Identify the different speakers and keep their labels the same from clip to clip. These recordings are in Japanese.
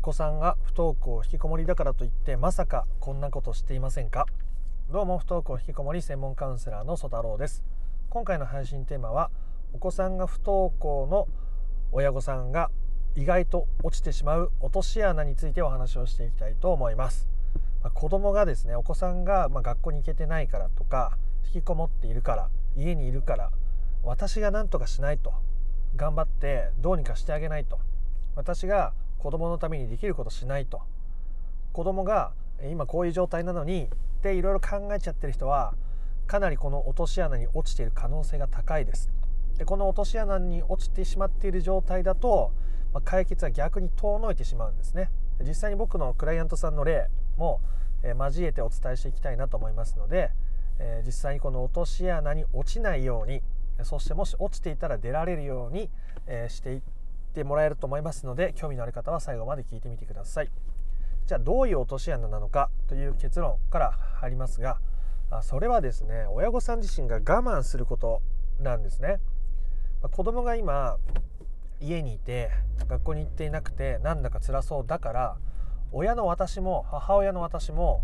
Speaker 1: 子さんが不登校引きこもりだからといってまさかこんなことしていませんか？どうも不登校引きこもり専門カウンセラーの曽太郎です。今回の配信テーマはお子さんが不登校の親御さんが意外と落ちてしまう落とし穴についてお話をしていきたいと思います、まあ、子供がですねお子さんがま学校に行けてないからとか引きこもっているから家にいるから私が何とかしないと頑張ってどうにかしてあげないと私が子供のためにできることしないと。子供が今こういう状態なのにっていろいろ考えちゃってる人はかなりこの落とし穴に落ちている可能性が高いです。でこの落とし穴に落ちてしまっている状態だと、まあ、解決は逆に遠のいてしまうんですね。実際に僕のクライアントさんの例も、えー、交えてお伝えしていきたいなと思いますので、えー、実際にこの落とし穴に落ちないようにそしてもし落ちていたら出られるように、えー、していっててもらえると思いますので興味のある方は最後まで聞いてみてください。じゃあどういう落とし穴なのかという結論から入りますがそれはですね親御さん自身が我慢することなんですね。子供が今家にいて学校に行っていなくてなんだか辛そうだから親の私も母親の私も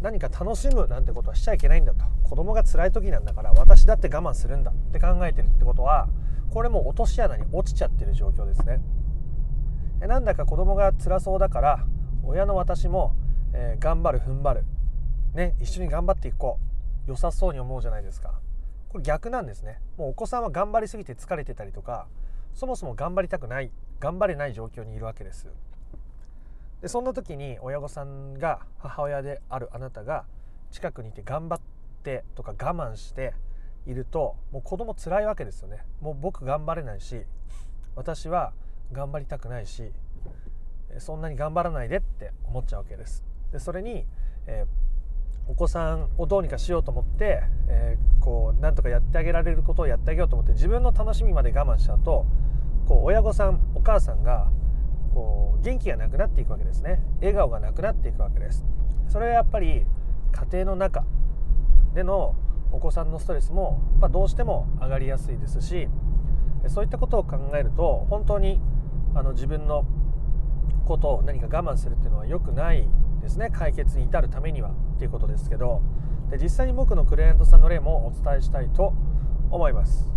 Speaker 1: 何か楽しむなんてことはしちゃいけないんだと。子供が辛い時なんだから私だって我慢するんだって考えてるってことはこれも落とし穴に落ちちゃってる状況ですね。なんだか子供が辛そうだから親の私も、えー、頑張る踏ん張る。ね一緒に頑張っていこう。良さそうに思うじゃないですか。これ逆なんですね。もうお子さんは頑張りすぎて疲れてたりとかそもそも頑張りたくない頑張れない状況にいるわけです。でそんな時に親御さんが母親であるあなたが近くにいて頑張ってとか我慢しているともう子供辛いわけですよね。もう僕頑張れないし私は頑張りたくないしそんなに頑張らないでって思っちゃうわけです。でそれに、えー、お子さんをどうにかしようと思って、えー、こうなんとかやってあげられることをやってあげようと思って自分の楽しみまで我慢しちゃうとこう親御さんお母さんがこう元気がなくなっていくわけですね。笑顔がなくなっていくわけです。それはやっぱり家庭の中でのお子さんのストレスも、まあ、どうしても上がりやすいですしそういったことを考えると本当にあの自分のことを何か我慢するっていうのは良くないですね。解決に至るためにはっていうことですけど。で実際に僕のクライアントさんの例もお伝えしたいと思います。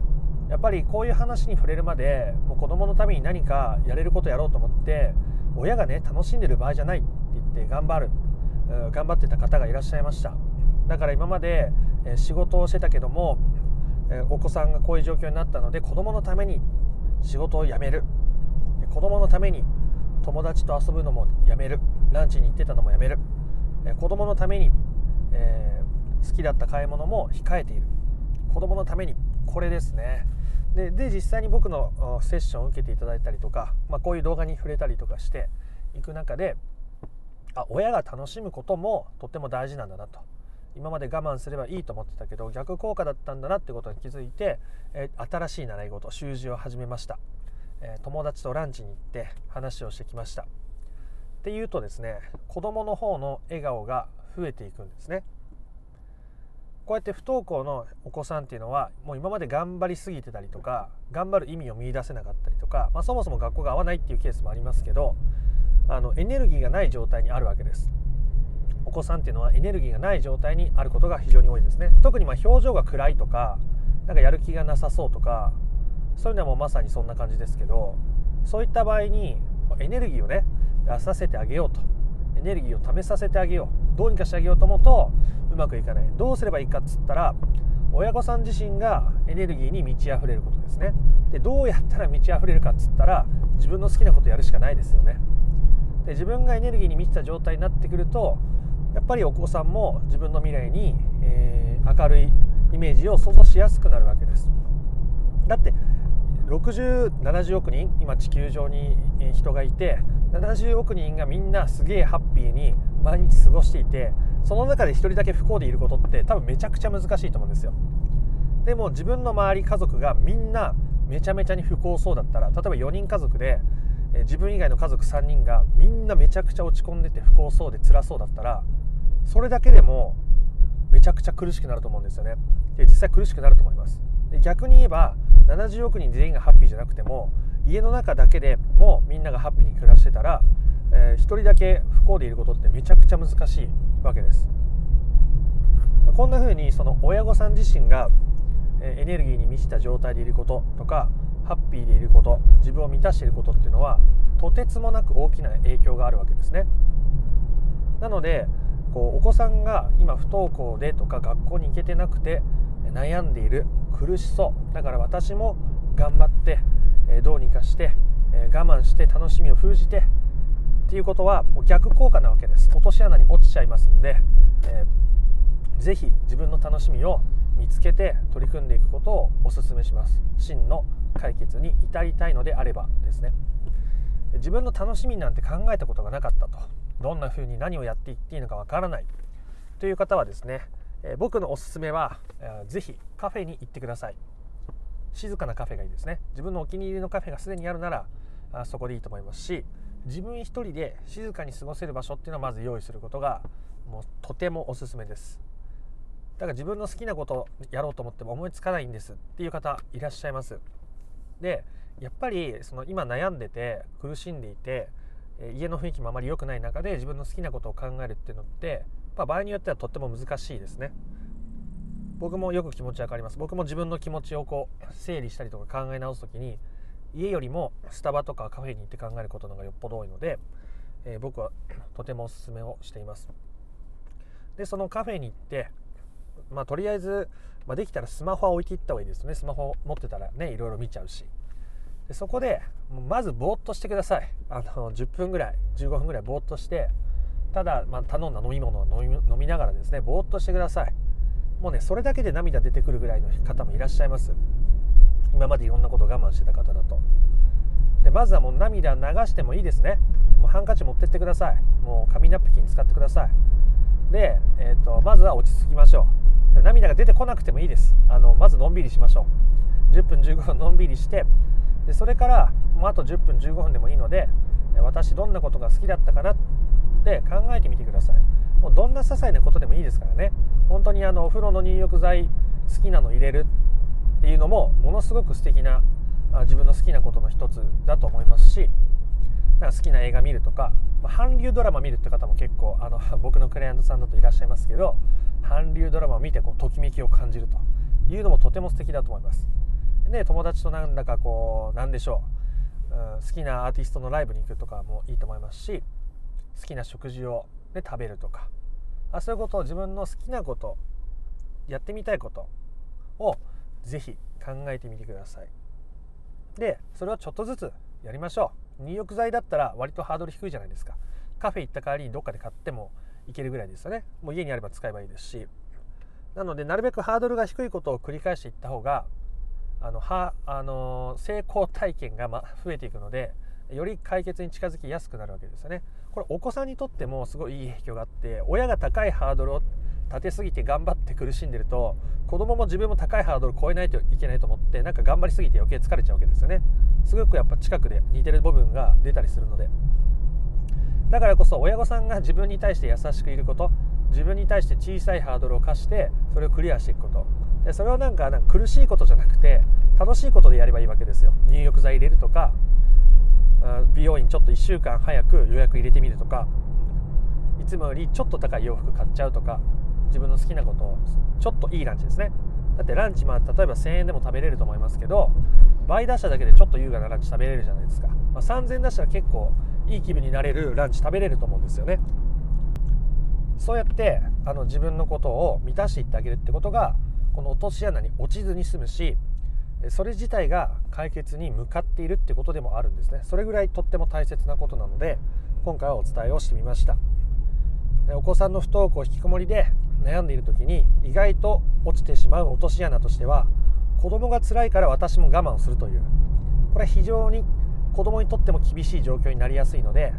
Speaker 1: やっぱりこういう話に触れるまでもう子供のために何かやれることやろうと思って親がね楽しんでる場合じゃないって言って頑張る頑張ってた方がいらっしゃいました。だから今まで仕事をしてたけどもお子さんがこういう状況になったので子供のために仕事を辞める。子供のために友達と遊ぶのもやめる。ランチに行ってたのもやめる。子供のために、えー、好きだった買い物も控えている。子供のためにこれですね。でで実際に僕のセッションを受けていただいたりとか、まあ、こういう動画に触れたりとかしていく中であ親が楽しむこともとっても大事なんだなと。今まで我慢すればいいと思ってたけど逆効果だったんだなってことに気づいて、え新しい習い事習字を始めました、え友達とランチに行って話をしてきました。っていうとですね子供の方の笑顔が増えていくんですね。こうやって不登校のお子さんっていうのはもう今まで頑張りすぎてたりとか頑張る意味を見いだせなかったりとか、まあ、そもそも学校が合わないっていうケースもありますけどあのエネルギーがない状態にあるわけです。子さんっていうのはエネルギーがない状態にあることが非常に多いですね。特にま表情が暗いとかなんかやる気がなさそうとかそういうのはもうまさにそんな感じですけどそういった場合にエネルギーをね出させてあげようと。エネルギーを貯めさせてあげよう。どうにかしてあげようと思うとうまくいかない。どうすればいいかっつったら親御さん自身がエネルギーに満ち溢れることですね。でどうやったら満ち溢れるかっつったら自分の好きなことやるしかないですよね。で自分がエネルギーに満ちた状態になってくるとやっぱりお子さんも自分の未来に、えー、明るいイメージを想像しやすくなるわけです。だって6070億人今地球上に人がいて70億人がみんなすげえハッピーに毎日過ごしていてその中で1人だけ不幸でいることって多分めちゃくちゃ難しいと思うんですよ。でも自分の周り家族がみんなめちゃめちゃに不幸そうだったら例えば4人家族で自分以外の家族3人がみんなめちゃくちゃ落ち込んでて不幸そうで辛そうだったらそれだけでもめちゃくちゃ苦しくなると思うんですよね。で実際苦しくなると思います。逆に言えば70億人全員がハッピーじゃなくても家の中だけでもみんながハッピーに暮らしてたら、え一人だけ不幸でいることってめちゃくちゃ難しいわけです。こんな風にその親御さん自身がエネルギーに満ちた状態でいることとかハッピーでいること自分を満たしていることっていうのはとてつもなく大きな影響があるわけですね。なのでこうお子さんが今不登校でとか学校に行けてなくて悩んでいる苦しそう。だから私も頑張ってどうにかして我慢して楽しみを封じてっていうことはもう逆効果なわけです。落とし穴に落ちちゃいますんで、えー、ぜひ自分の楽しみを見つけて取り組んでいくことをお勧めします。真の解決に至りたいのであればですね。自分の楽しみなんて考えたことがなかったと。どんな風に何をやっていっていいのかわからない。という方はですね、えー、僕のおすすめは、えー、ぜひカフェに行ってください。静かなカフェがいいですね。自分のお気に入りのカフェがすでにあるならあそこでいいと思いますし自分一人で静かに過ごせる場所っていうのはまず用意することがもうとてもおすすめです。だから自分の好きなことをやろうと思っても思いつかないんですっていう方いらっしゃいます。でやっぱりその今悩んでて苦しんでいて家の雰囲気もあまり良くない中で自分の好きなことを考えるっていうのって、まあ、場合によってはとっても難しいですね。僕もよく気持ち分かります。僕も自分の気持ちをこう整理したりとか考え直す時に家よりもスタバとかカフェに行って考えることの方がよっぽど多いので、えー、僕はとてもおすすめをしています。でそのカフェに行ってまあとりあえず、まあ、できたらスマホは置いていった方がいいですね。スマホ持ってたらねいろいろ見ちゃうし。でそこでまずぼーっとしてください。あの10分ぐらい15分ぐらいぼーっとしてただ、まあ、頼んだ飲み物を飲みながらですねぼーっとしてください。もうねそれだけで涙出てくるぐらいの方もいらっしゃいます。今までいろんなことを我慢してた方だと。でまずはもう涙流してもいいですね。もうハンカチ持ってってください。もう紙ナプキン使ってください。で、えーと、まずは落ち着きましょう。涙が出てこなくてもいいです。あのまずのんびりしましょう。10分15分のんびりしてでそれからもうあと10分15分でもいいので私どんなことが好きだったかなって考えてみてくださいもうどんな些細なことでもいいですからね本当にあのお風呂の入浴剤好きなの入れるっていうのもものすごく素敵な自分の好きなことの一つだと思いますし好きな映画見るとか、韓流ドラマ見るって方も結構あの 僕のクライアントさんだといらっしゃいますけど韓流ドラマを見てこうときめきを感じるというのもとても素敵だと思います。で友達となんだかこうなんでしょう、うん、好きなアーティストのライブに行くとかもいいと思いますし好きな食事を、ね、食べるとか。あそういうことを自分の好きなことやってみたいことをぜひ考えてみてください。でそれをちょっとずつやりましょう。入浴剤だったら割とハードル低いじゃないですか。カフェ行った代わりにどっかで買ってもいけるぐらいですよね。もう家にあれば使えばいいですし。なのでなるべくハードルが低いことを繰り返していった方があのはあの成功体験が、ま、増えていくのでより解決に近づきやすくなるわけですよね。これお子さんにとってもすごいいい影響があって親が高いハードルを立てすぎて頑張って苦しんでると子供も自分も高いハードルを超えないといけないと思ってなんか頑張りすぎて余計疲れちゃうわけですよね。すごくやっぱ近くで似てる部分が出たりするので。だからこそ親御さんが自分に対して優しくいること自分に対して小さいハードルを課してそれをクリアしていくこと。でそれをなんかなんか苦しいことじゃなくて楽しいことでやればいいわけですよ。入浴剤入れるとか美容院ちょっと1週間早く予約入れてみるとかいつもよりちょっと高い洋服買っちゃうとか自分の好きなことをちょっといいランチですね。だってランチまあ例えば1000円でも食べれると思いますけど倍出しただけでちょっと優雅なランチ食べれるじゃないですか、まあ、3000出したら結構いい気分になれるランチ食べれると思うんですよね。そうやってあの自分のことを満たしていってあげるってことがこの落とし穴に落ちずに済むしそれ自体が解決に向かっているってことでもあるんですね。それぐらいとっても大切なことなので今回はお伝えをしてみました。お子さんの不登校引きこもりで悩んでいる時に意外と落ちてしまう落とし穴としては子供が辛いから私も我慢をするという。これは非常に子供にとっても厳しい状況になりやすいので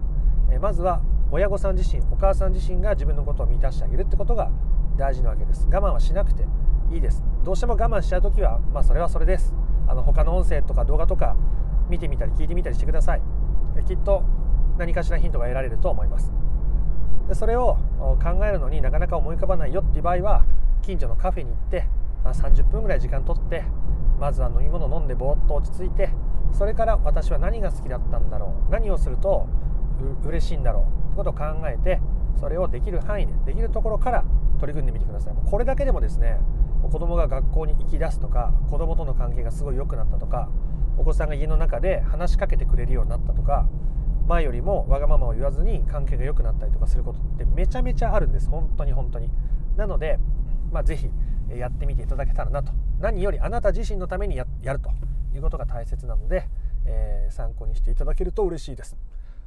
Speaker 1: まずは親御さん自身お母さん自身が自分のことを満たしてあげるってことが大事なわけです。我慢はしなくていいです。どうしても我慢しちゃう時はまあそれはそれです。あの他の音声とか動画とか見てみたり聞いてみたりしてください。きっと何かしらヒントが得られると思います。でそれを考えるのになかなか思い浮かばないよっていう場合は近所のカフェに行って、あ、30分ぐらい時間とってまずは飲み物飲んでぼーっと落ち着いてそれから私は何が好きだったんだろう何をすると嬉しいんだろうってことを考えてそれをできる範囲でできるところから取り組んでみてください。これだけでもですね子供が学校に行き出すとか子供との関係がすごい良くなったとかお子さんが家の中で話しかけてくれるようになったとか前よりもわがままを言わずに関係が良くなったりとかすることってめちゃめちゃあるんです。本当に本当に。なので、まあ、ぜひやってみていただけたらなと。何よりあなた自身のためにやると。いうことが大切なので、えー、参考にしていただけると嬉しいです。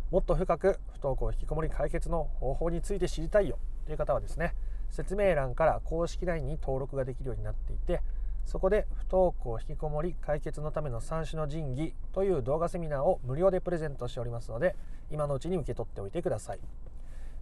Speaker 1: もっと深く不登校引きこもり解決の方法について知りたいよ。という方はですね説明欄から公式 LINE に登録ができるようになっていてそこで不登校引きこもり解決のための三種の神器という動画セミナーを無料でプレゼントしておりますので今のうちに受け取っておいてください。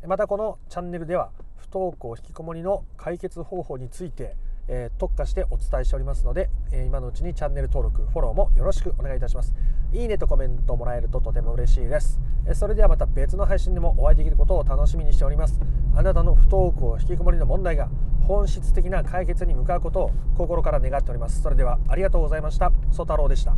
Speaker 1: またこのチャンネルでは不登校引きこもりの解決方法についてえ特化してお伝えしておりますので、え今のうちにチャンネル登録フォローもよろしくお願いいたします。いいねとコメントもらえるととても嬉しいです、それではまた別の配信でもお会いできることを楽しみにしております。あなたの不登校引きこもりの問題が本質的な解決に向かうことを心から願っております。それではありがとうございました。ソ太郎でした。